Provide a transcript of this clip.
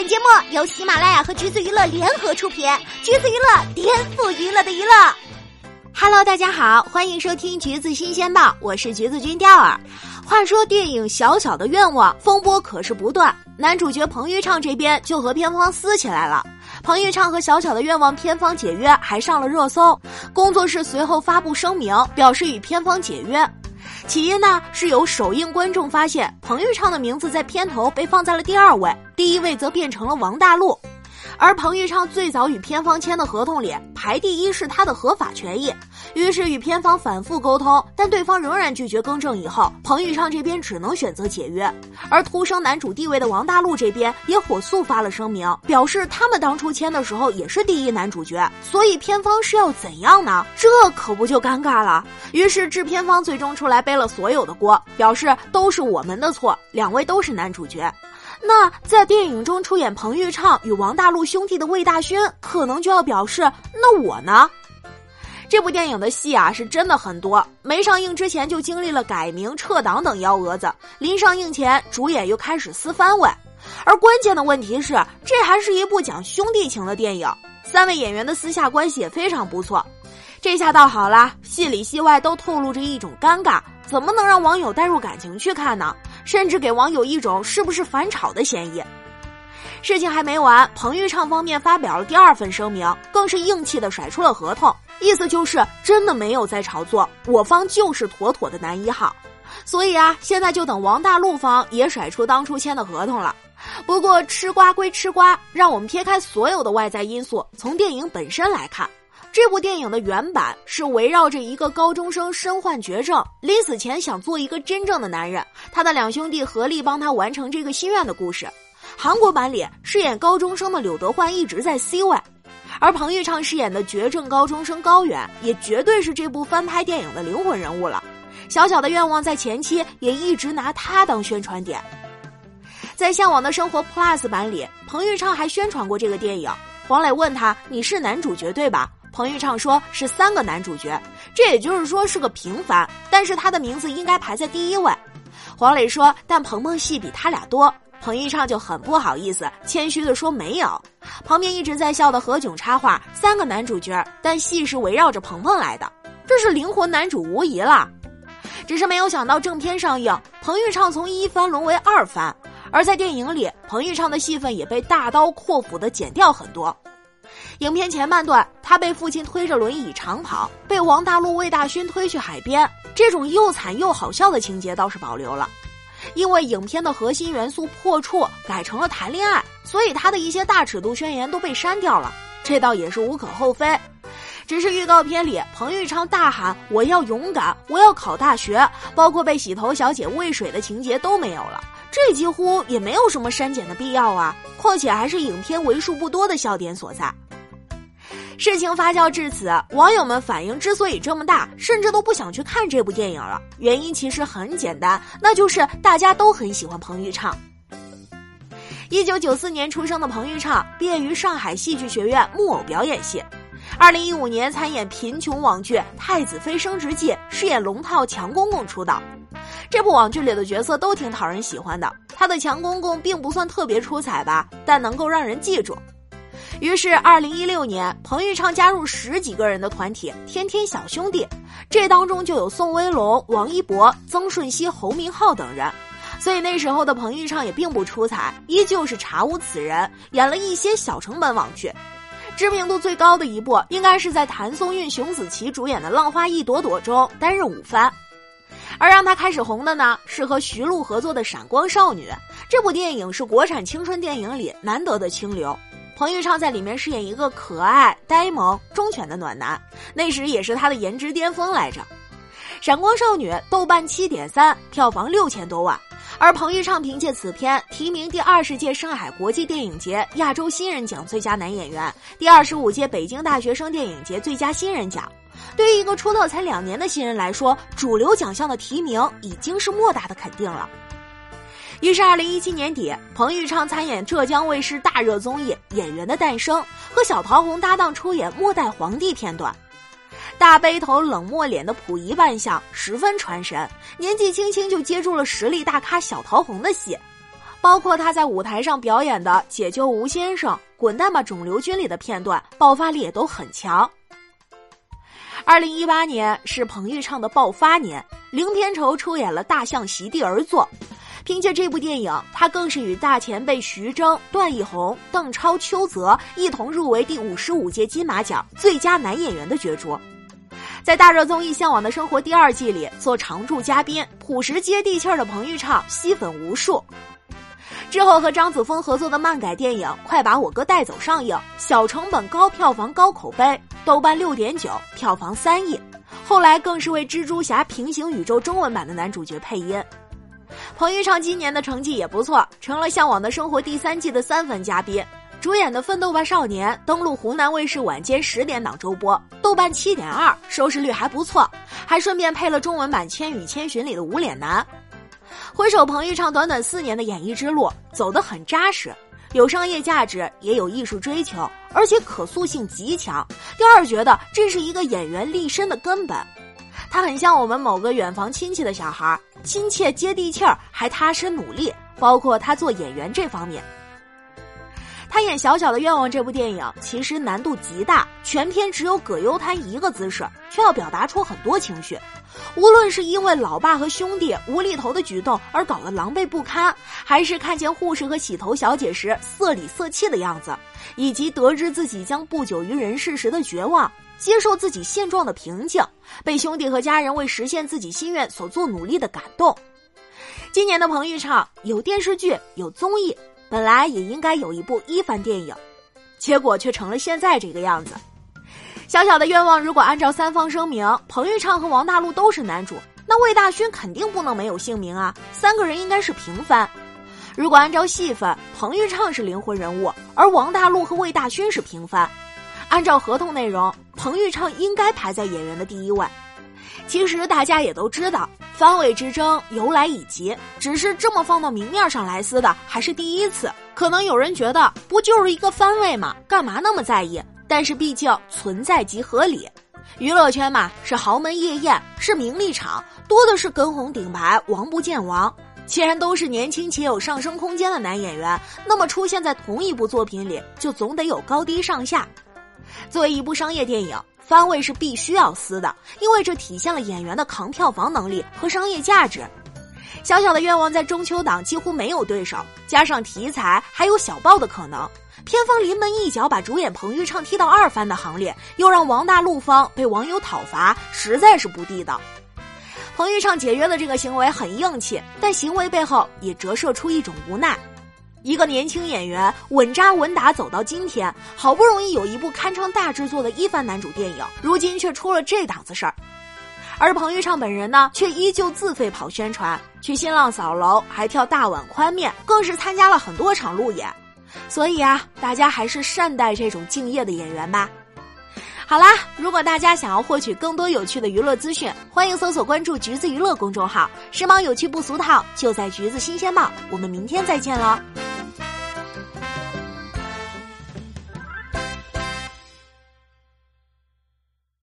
本节目由喜马拉雅和橘子娱乐联合出品，橘子娱乐颠覆娱乐的娱乐。Hello，大家好，欢迎收听橘子新鲜报，我是橘子君钓儿。话说电影《小小的愿望》风波可是不断，男主角彭昱畅这边就和片方撕起来了。彭昱畅和《小小的愿望》片方解约，还上了热搜。工作室随后发布声明，表示与片方解约。起因呢，是由首映观众发现彭昱畅的名字在片头被放在了第二位，第一位则变成了王大陆。而彭昱畅最早与片方签的合同里排第一是他的合法权益，于是与片方反复沟通，但对方仍然拒绝更正。以后彭昱畅这边只能选择解约，而突生男主地位的王大陆这边也火速发了声明，表示他们当初签的时候也是第一男主角，所以片方是要怎样呢？这可不就尴尬了。于是制片方最终出来背了所有的锅，表示都是我们的错，两位都是男主角。那在电影中出演彭昱畅与王大陆兄弟的魏大勋，可能就要表示：那我呢？这部电影的戏啊，是真的很多。没上映之前就经历了改名、撤档等幺蛾子，临上映前，主演又开始撕番位。而关键的问题是，这还是一部讲兄弟情的电影，三位演员的私下关系也非常不错。这下倒好啦，戏里戏外都透露着一种尴尬，怎么能让网友带入感情去看呢？甚至给网友一种是不是反炒的嫌疑。事情还没完，彭昱畅方面发表了第二份声明，更是硬气的甩出了合同，意思就是真的没有在炒作，我方就是妥妥的男一号。所以啊，现在就等王大陆方也甩出当初签的合同了。不过吃瓜归吃瓜，让我们撇开所有的外在因素，从电影本身来看。这部电影的原版是围绕着一个高中生身患绝症，临死前想做一个真正的男人，他的两兄弟合力帮他完成这个心愿的故事。韩国版里饰演高中生的柳德焕一直在 C 位，而彭昱畅饰演的绝症高中生高远也绝对是这部翻拍电影的灵魂人物了。小小的愿望在前期也一直拿他当宣传点，在《向往的生活 Plus》版里，彭昱畅还宣传过这个电影。黄磊问他：“你是男主角对吧？”彭昱畅说是三个男主角，这也就是说是个平凡，但是他的名字应该排在第一位。黄磊说，但鹏鹏戏比他俩多。彭昱畅就很不好意思，谦虚的说没有。旁边一直在笑的何炅插话：三个男主角，但戏是围绕着鹏鹏来的，这是灵魂男主无疑了。只是没有想到正片上映，彭昱畅从一番沦为二番，而在电影里，彭昱畅的戏份也被大刀阔斧的剪掉很多。影片前半段，他被父亲推着轮椅长跑，被王大陆、魏大勋推去海边，这种又惨又好笑的情节倒是保留了。因为影片的核心元素破处改成了谈恋爱，所以他的一些大尺度宣言都被删掉了，这倒也是无可厚非。只是预告片里，彭昱畅大喊“我要勇敢，我要考大学”，包括被洗头小姐喂水的情节都没有了，这几乎也没有什么删减的必要啊！况且还是影片为数不多的笑点所在。事情发酵至此，网友们反应之所以这么大，甚至都不想去看这部电影了。原因其实很简单，那就是大家都很喜欢彭昱畅。一九九四年出生的彭昱畅，毕业于上海戏剧学院木偶表演系。二零一五年参演贫穷网剧《太子妃升职记》，饰演龙套强公公出道。这部网剧里的角色都挺讨人喜欢的，他的强公公并不算特别出彩吧，但能够让人记住。于是，二零一六年，彭昱畅加入十几个人的团体“天天小兄弟”，这当中就有宋威龙、王一博、曾舜晞、侯明昊等人。所以那时候的彭昱畅也并不出彩，依旧是查无此人，演了一些小成本网剧。知名度最高的一部，应该是在谭松韵、熊梓淇主演的《浪花一朵朵》中担任五番。而让他开始红的呢，是和徐璐合作的《闪光少女》。这部电影是国产青春电影里难得的清流。彭昱畅在里面饰演一个可爱、呆萌、忠犬的暖男，那时也是他的颜值巅峰来着。《闪光少女》豆瓣七点三，票房六千多万，而彭昱畅凭借此片提名第二十届上海国际电影节亚洲新人奖最佳男演员，第二十五届北京大学生电影节最佳新人奖。对于一个出道才两年的新人来说，主流奖项的提名已经是莫大的肯定了。于是，二零一七年底，彭昱畅参演浙江卫视大热综艺《演员的诞生》，和小桃红搭档出演《末代皇帝》片段。大背头、冷漠脸的溥仪扮相十分传神，年纪轻轻就接住了实力大咖小桃红的戏。包括他在舞台上表演的《解救吴先生》《滚蛋吧肿瘤君》里的片段，爆发力也都很强。二零一八年是彭昱畅的爆发年，零片酬出演了《大象席地而坐》，凭借这部电影，他更是与大前辈徐峥、段奕宏、邓超、邱泽一同入围第五十五届金马奖最佳男演员的角逐。在大热综艺《向往的生活》第二季里做常驻嘉宾，朴实接地气儿的彭昱畅吸粉无数。之后和张子枫合作的漫改电影《快把我哥带走》上映，小成本、高票房、高口碑，豆瓣六点九，票房三亿。后来更是为蜘蛛侠平行宇宙中文版的男主角配音。彭昱畅今年的成绩也不错，成了《向往的生活》第三季的三分嘉宾。主演的《奋斗吧少年》登陆湖南卫视晚间十点档周播，豆瓣七点二，收视率还不错，还顺便配了中文版《千与千寻》里的无脸男。回首彭昱畅短短四年的演艺之路，走得很扎实，有商业价值，也有艺术追求，而且可塑性极强。第二觉得这是一个演员立身的根本，他很像我们某个远房亲戚的小孩，亲切接地气儿，还踏实努力。包括他做演员这方面，他演《小小的愿望》这部电影其实难度极大，全片只有葛优瘫一个姿势，却要表达出很多情绪。无论是因为老爸和兄弟无厘头的举动而搞得狼狈不堪，还是看见护士和洗头小姐时色里色气的样子，以及得知自己将不久于人世时的绝望，接受自己现状的平静，被兄弟和家人为实现自己心愿所做努力的感动。今年的彭昱畅有电视剧，有综艺，本来也应该有一部一番电影，结果却成了现在这个样子。小小的愿望，如果按照三方声明，彭昱畅和王大陆都是男主，那魏大勋肯定不能没有姓名啊！三个人应该是平分。如果按照戏份，彭昱畅是灵魂人物，而王大陆和魏大勋是平分。按照合同内容，彭昱畅应该排在演员的第一位。其实大家也都知道，番位之争由来已及，只是这么放到明面上来撕的还是第一次。可能有人觉得，不就是一个番位吗？干嘛那么在意？但是毕竟存在即合理，娱乐圈嘛是豪门夜宴，是名利场，多的是跟红顶白，王不见王。既然都是年轻且有上升空间的男演员，那么出现在同一部作品里，就总得有高低上下。作为一部商业电影，番位是必须要撕的，因为这体现了演员的扛票房能力和商业价值。小小的愿望在中秋档几乎没有对手，加上题材还有小爆的可能。片方临门一脚把主演彭昱畅踢到二番的行列，又让王大陆方被网友讨伐，实在是不地道。彭昱畅解约的这个行为很硬气，但行为背后也折射出一种无奈。一个年轻演员稳扎稳打走到今天，好不容易有一部堪称大制作的一番男主电影，如今却出了这档子事儿。而彭昱畅本人呢，却依旧自费跑宣传，去新浪扫楼，还跳大碗宽面，更是参加了很多场路演。所以啊，大家还是善待这种敬业的演员吧。好啦，如果大家想要获取更多有趣的娱乐资讯，欢迎搜索关注“橘子娱乐”公众号，时髦有趣不俗套，就在橘子新鲜报。我们明天再见喽。